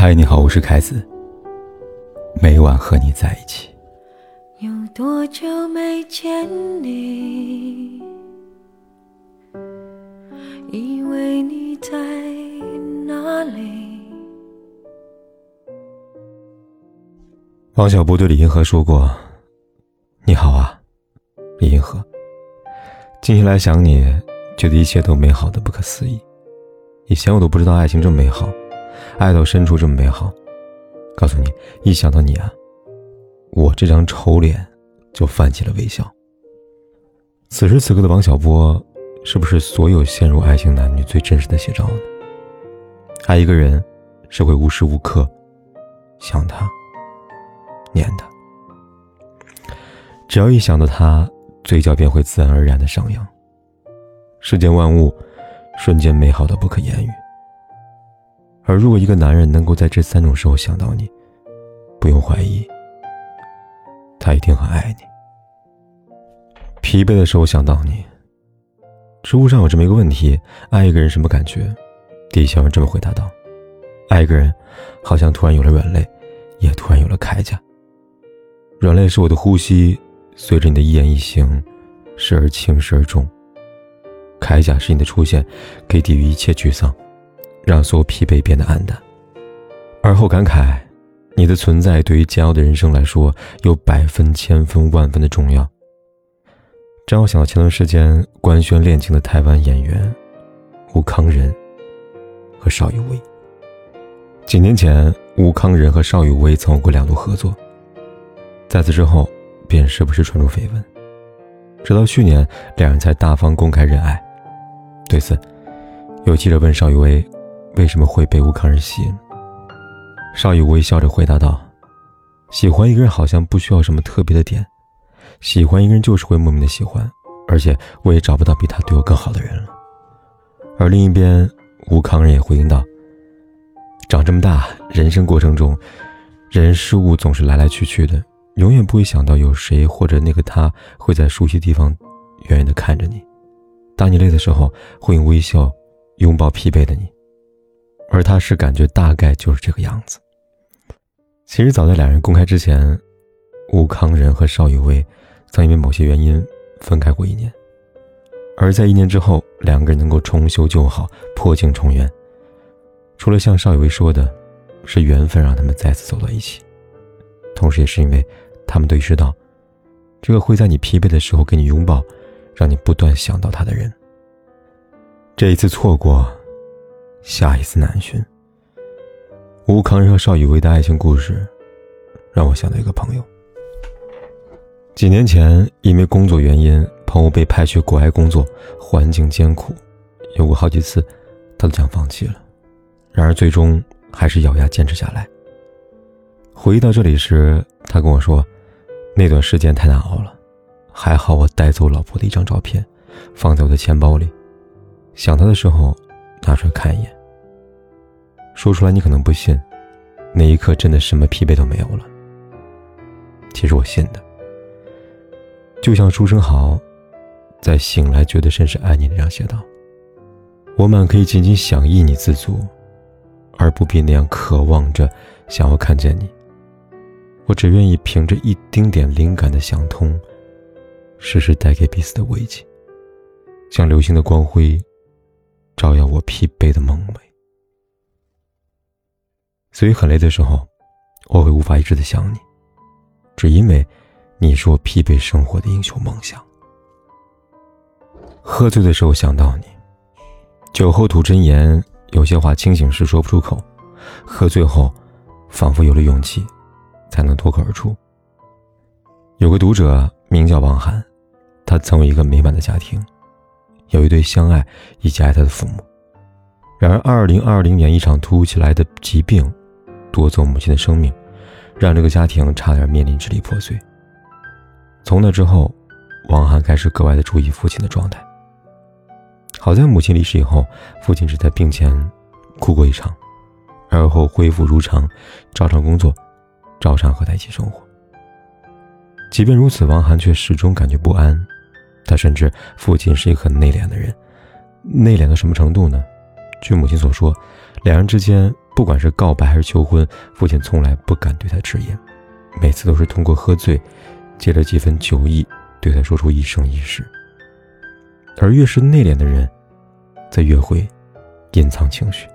嗨，你好，我是凯子。每晚和你在一起。有多久没见你？以为你在哪里？王小波对李银河说过：“你好啊，李银河。静下来想你，觉得一切都美好的不可思议。以前我都不知道爱情这么美好。”爱到深处这么美好，告诉你，一想到你啊，我这张丑脸就泛起了微笑。此时此刻的王小波，是不是所有陷入爱情男女最真实的写照呢？爱一个人，是会无时无刻想他、念他，只要一想到他，嘴角便会自然而然的上扬。世间万物，瞬间美好的不可言语。而如果一个男人能够在这三种时候想到你，不用怀疑，他一定很爱你。疲惫的时候想到你。知乎上有这么一个问题：爱一个人什么感觉？底下人这么回答道：爱一个人，好像突然有了软肋，也突然有了铠甲。软肋是我的呼吸，随着你的一言一行，时而轻，时而重。铠甲是你的出现，可以抵御一切沮丧。让所有疲惫变得黯淡，而后感慨，你的存在对于煎熬的人生来说有百分、千分、万分的重要。这让我想到前段时间官宣恋情的台湾演员吴康仁和邵雨薇。几年前，吴康仁和邵雨薇曾有过两度合作，在此之后便时不时传出绯闻，直到去年，两人才大方公开认爱。对此，有记者问邵雨薇。为什么会被吴康仁吸引？邵雨微笑着回答道：“喜欢一个人好像不需要什么特别的点，喜欢一个人就是会莫名的喜欢，而且我也找不到比他对我更好的人了。”而另一边，吴康仁也回应道：“长这么大，人生过程中，人事物总是来来去去的，永远不会想到有谁或者那个他会在熟悉地方远远的看着你，当你累的时候，会用微笑拥抱疲惫的你。”而他是感觉大概就是这个样子。其实早在两人公开之前，吴康仁和邵雨薇曾因为某些原因分开过一年。而在一年之后，两个人能够重修旧好，破镜重圆。除了像邵雨薇说的，是缘分让他们再次走到一起，同时也是因为他们都意识到，这个会在你疲惫的时候给你拥抱，让你不断想到他的人。这一次错过。下一次难寻。吴康仁和邵雨薇的爱情故事，让我想到一个朋友。几年前，因为工作原因，朋友被派去国外工作，环境艰苦，有过好几次，他都想放弃了，然而最终还是咬牙坚持下来。回忆到这里时，他跟我说，那段时间太难熬了，还好我带走老婆的一张照片，放在我的钱包里，想他的时候。拿出来看一眼。说出来你可能不信，那一刻真的什么疲惫都没有了。其实我信的，就像书生豪在《醒来觉得甚是爱你》那样写道：“我满可以仅仅想忆你自足，而不必那样渴望着想要看见你。我只愿意凭着一丁点灵感的想通，时时带给彼此的慰藉，像流星的光辉。”照耀我疲惫的梦寐，所以很累的时候，我会无法一直的想你，只因为你是我疲惫生活的英雄梦想。喝醉的时候想到你，酒后吐真言，有些话清醒时说不出口，喝醉后，仿佛有了勇气，才能脱口而出。有个读者名叫王涵，他曾有一个美满的家庭。有一对相爱以及爱他的父母，然而，二零二零年一场突如其来的疾病夺走母亲的生命，让这个家庭差点面临支离破碎。从那之后，王涵开始格外的注意父亲的状态。好在母亲离世以后，父亲只在病前哭过一场，而后恢复如常，照常工作，照常和他一起生活。即便如此，王涵却始终感觉不安。他深知父亲是一个很内敛的人，内敛到什么程度呢？据母亲所说，两人之间不管是告白还是求婚，父亲从来不敢对他直言，每次都是通过喝醉，借着几分酒意，对他说出一生一世。而越是内敛的人，则越会隐藏情绪。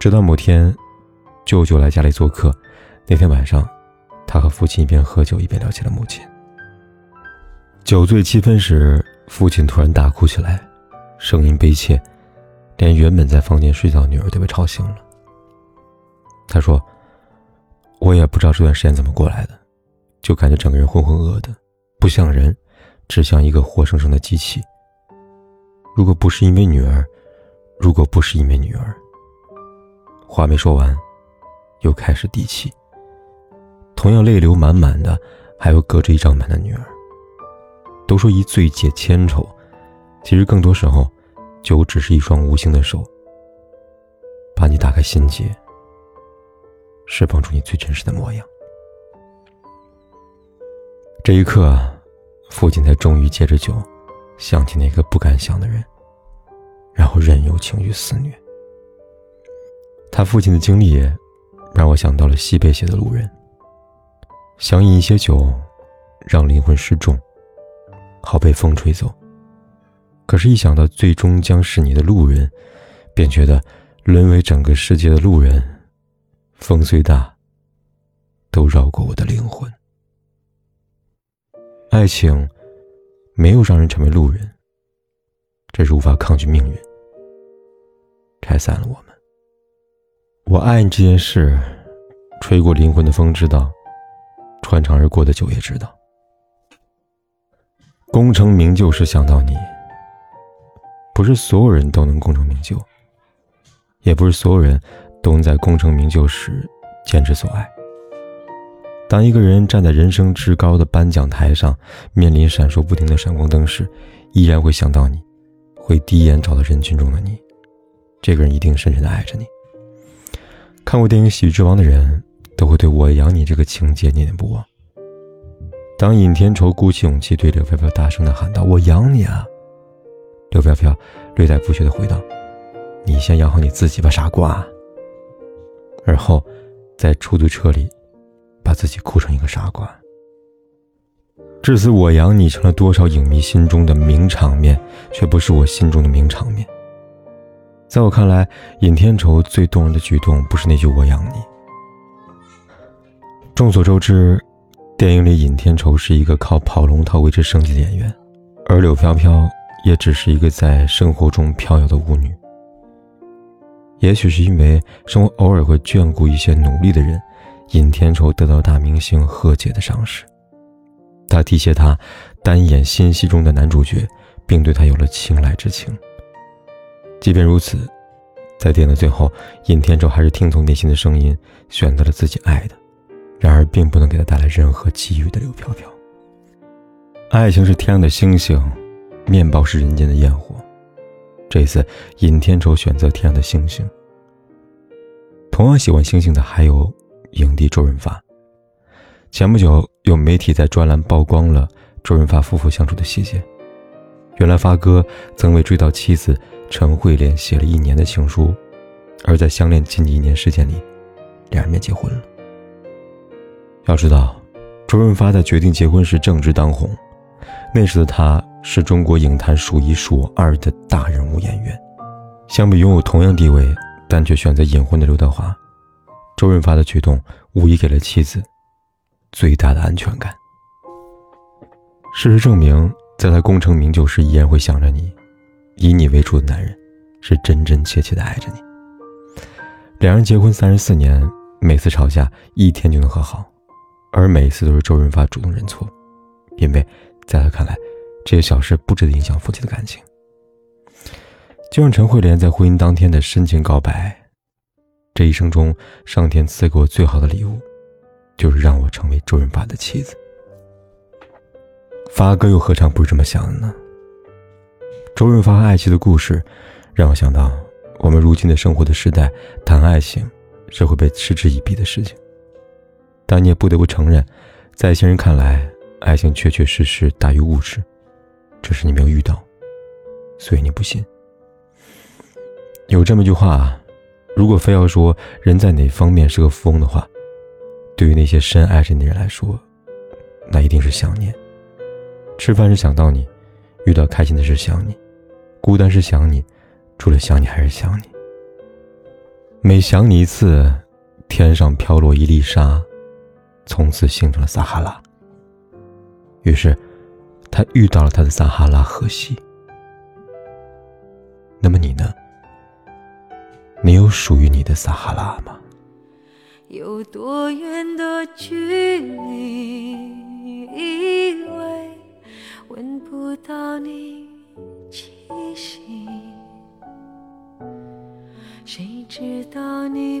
直到某天，舅舅来家里做客，那天晚上，他和父亲一边喝酒一边聊起了母亲。酒醉七分时，父亲突然大哭起来，声音悲切，连原本在房间睡觉的女儿都被吵醒了。他说：“我也不知道这段时间怎么过来的，就感觉整个人浑浑噩的，不像人，只像一个活生生的机器。如果不是因为女儿，如果不是因为女儿。”话没说完，又开始低泣。同样泪流满满的，还有隔着一张门的女儿。都说一醉解千愁，其实更多时候，酒只是一双无形的手，把你打开心结，释放出你最真实的模样。这一刻，父亲才终于借着酒，想起那个不敢想的人，然后任由情绪肆虐。他父亲的经历，让我想到了西北写的路人，想饮一些酒，让灵魂失重。好被风吹走。可是，一想到最终将是你的路人，便觉得沦为整个世界的路人，风虽大，都绕过我的灵魂。爱情没有让人成为路人，这是无法抗拒命运，拆散了我们。我爱你这件事，吹过灵魂的风知道，穿肠而过的酒也知道。功成名就时想到你，不是所有人都能功成名就，也不是所有人都能在功成名就时坚持所爱。当一个人站在人生至高的颁奖台上，面临闪烁不停的闪光灯时，依然会想到你，会第一眼找到人群中的你，这个人一定深深的爱着你。看过电影《喜剧之王》的人，都会对我养你这个情节念念不忘。当尹天仇鼓起勇气对刘飘飘大声的喊道：“我养你啊！”刘飘飘略带不屑的回道：“你先养好你自己吧，傻瓜。”而后，在出租车里，把自己哭成一个傻瓜。至此，我养你成了多少影迷心中的名场面，却不是我心中的名场面。在我看来，尹天仇最动人的举动不是那句“我养你”。众所周知。电影里，尹天仇是一个靠跑龙套维持生计的演员，而柳飘飘也只是一个在生活中飘摇的舞女。也许是因为生活偶尔会眷顾一些努力的人，尹天仇得到大明星贺姐的赏识，他提携他单演新戏中的男主角，并对他有了青睐之情。即便如此，在电影的最后，尹天仇还是听从内心的声音，选择了自己爱的。然而，并不能给他带来任何机遇的柳飘飘。爱情是天上的星星，面包是人间的焰火。这次，尹天仇选择天上的星星。同样喜欢星星的还有影帝周润发。前不久，有媒体在专栏曝光了周润发夫妇相处的细节。原来，发哥曾为追悼妻子陈慧莲写了一年的情书，而在相恋仅仅一年时间里，两人便结婚了。要知道，周润发在决定结婚时正值当红，那时的他是中国影坛数一数二的大人物演员。相比拥有同样地位但却选择隐婚的刘德华，周润发的举动无疑给了妻子最大的安全感。事实证明，在他功成名就时依然会想着你，以你为主的男人，是真真切切的爱着你。两人结婚三十四年，每次吵架一天就能和好。而每一次都是周润发主动认错，因为在他看来，这些小事不值得影响夫妻的感情。就像陈慧莲在婚姻当天的深情告白：“这一生中，上天赐给我最好的礼物，就是让我成为周润发的妻子。”发哥又何尝不是这么想的呢？周润发和爱妻的故事，让我想到我们如今的生活的时代，谈爱情是会被嗤之以鼻的事情。但你也不得不承认，在一些人看来，爱情确确实实大于物质，只是你没有遇到，所以你不信。有这么一句话：如果非要说人在哪方面是个富翁的话，对于那些深爱着你的人来说，那一定是想念。吃饭是想到你，遇到开心的事想你，孤单是想你，除了想你还是想你。每想你一次，天上飘落一粒沙，从此形成了撒哈拉。于是，他遇到了他的撒哈拉河西。那么你呢？你有属于你的撒哈拉吗？有多远的距离，以为闻不到你气息，谁知道你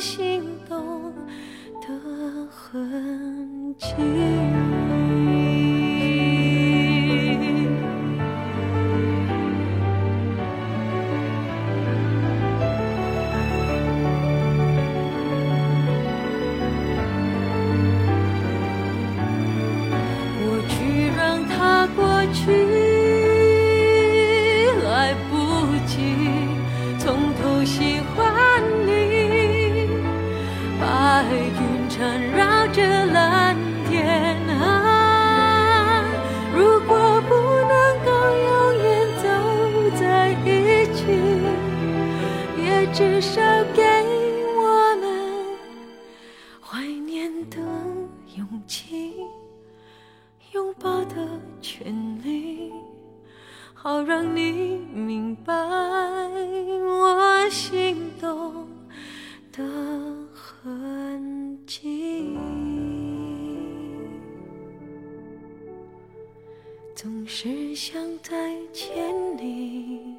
心动的痕迹。的勇气，拥抱的权利，好让你明白我心动的痕迹。总是想再见你。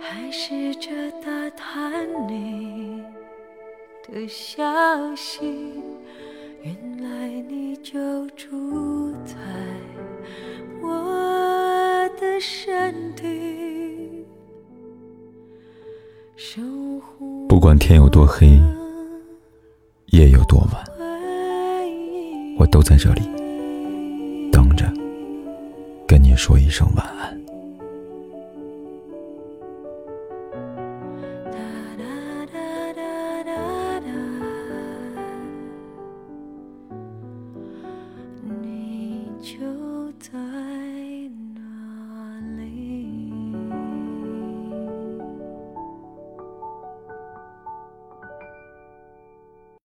还试着打探你的消息，原来你就住在我的身体。不管天有多黑，夜有多晚，我都在这里等着，跟你说一声晚安。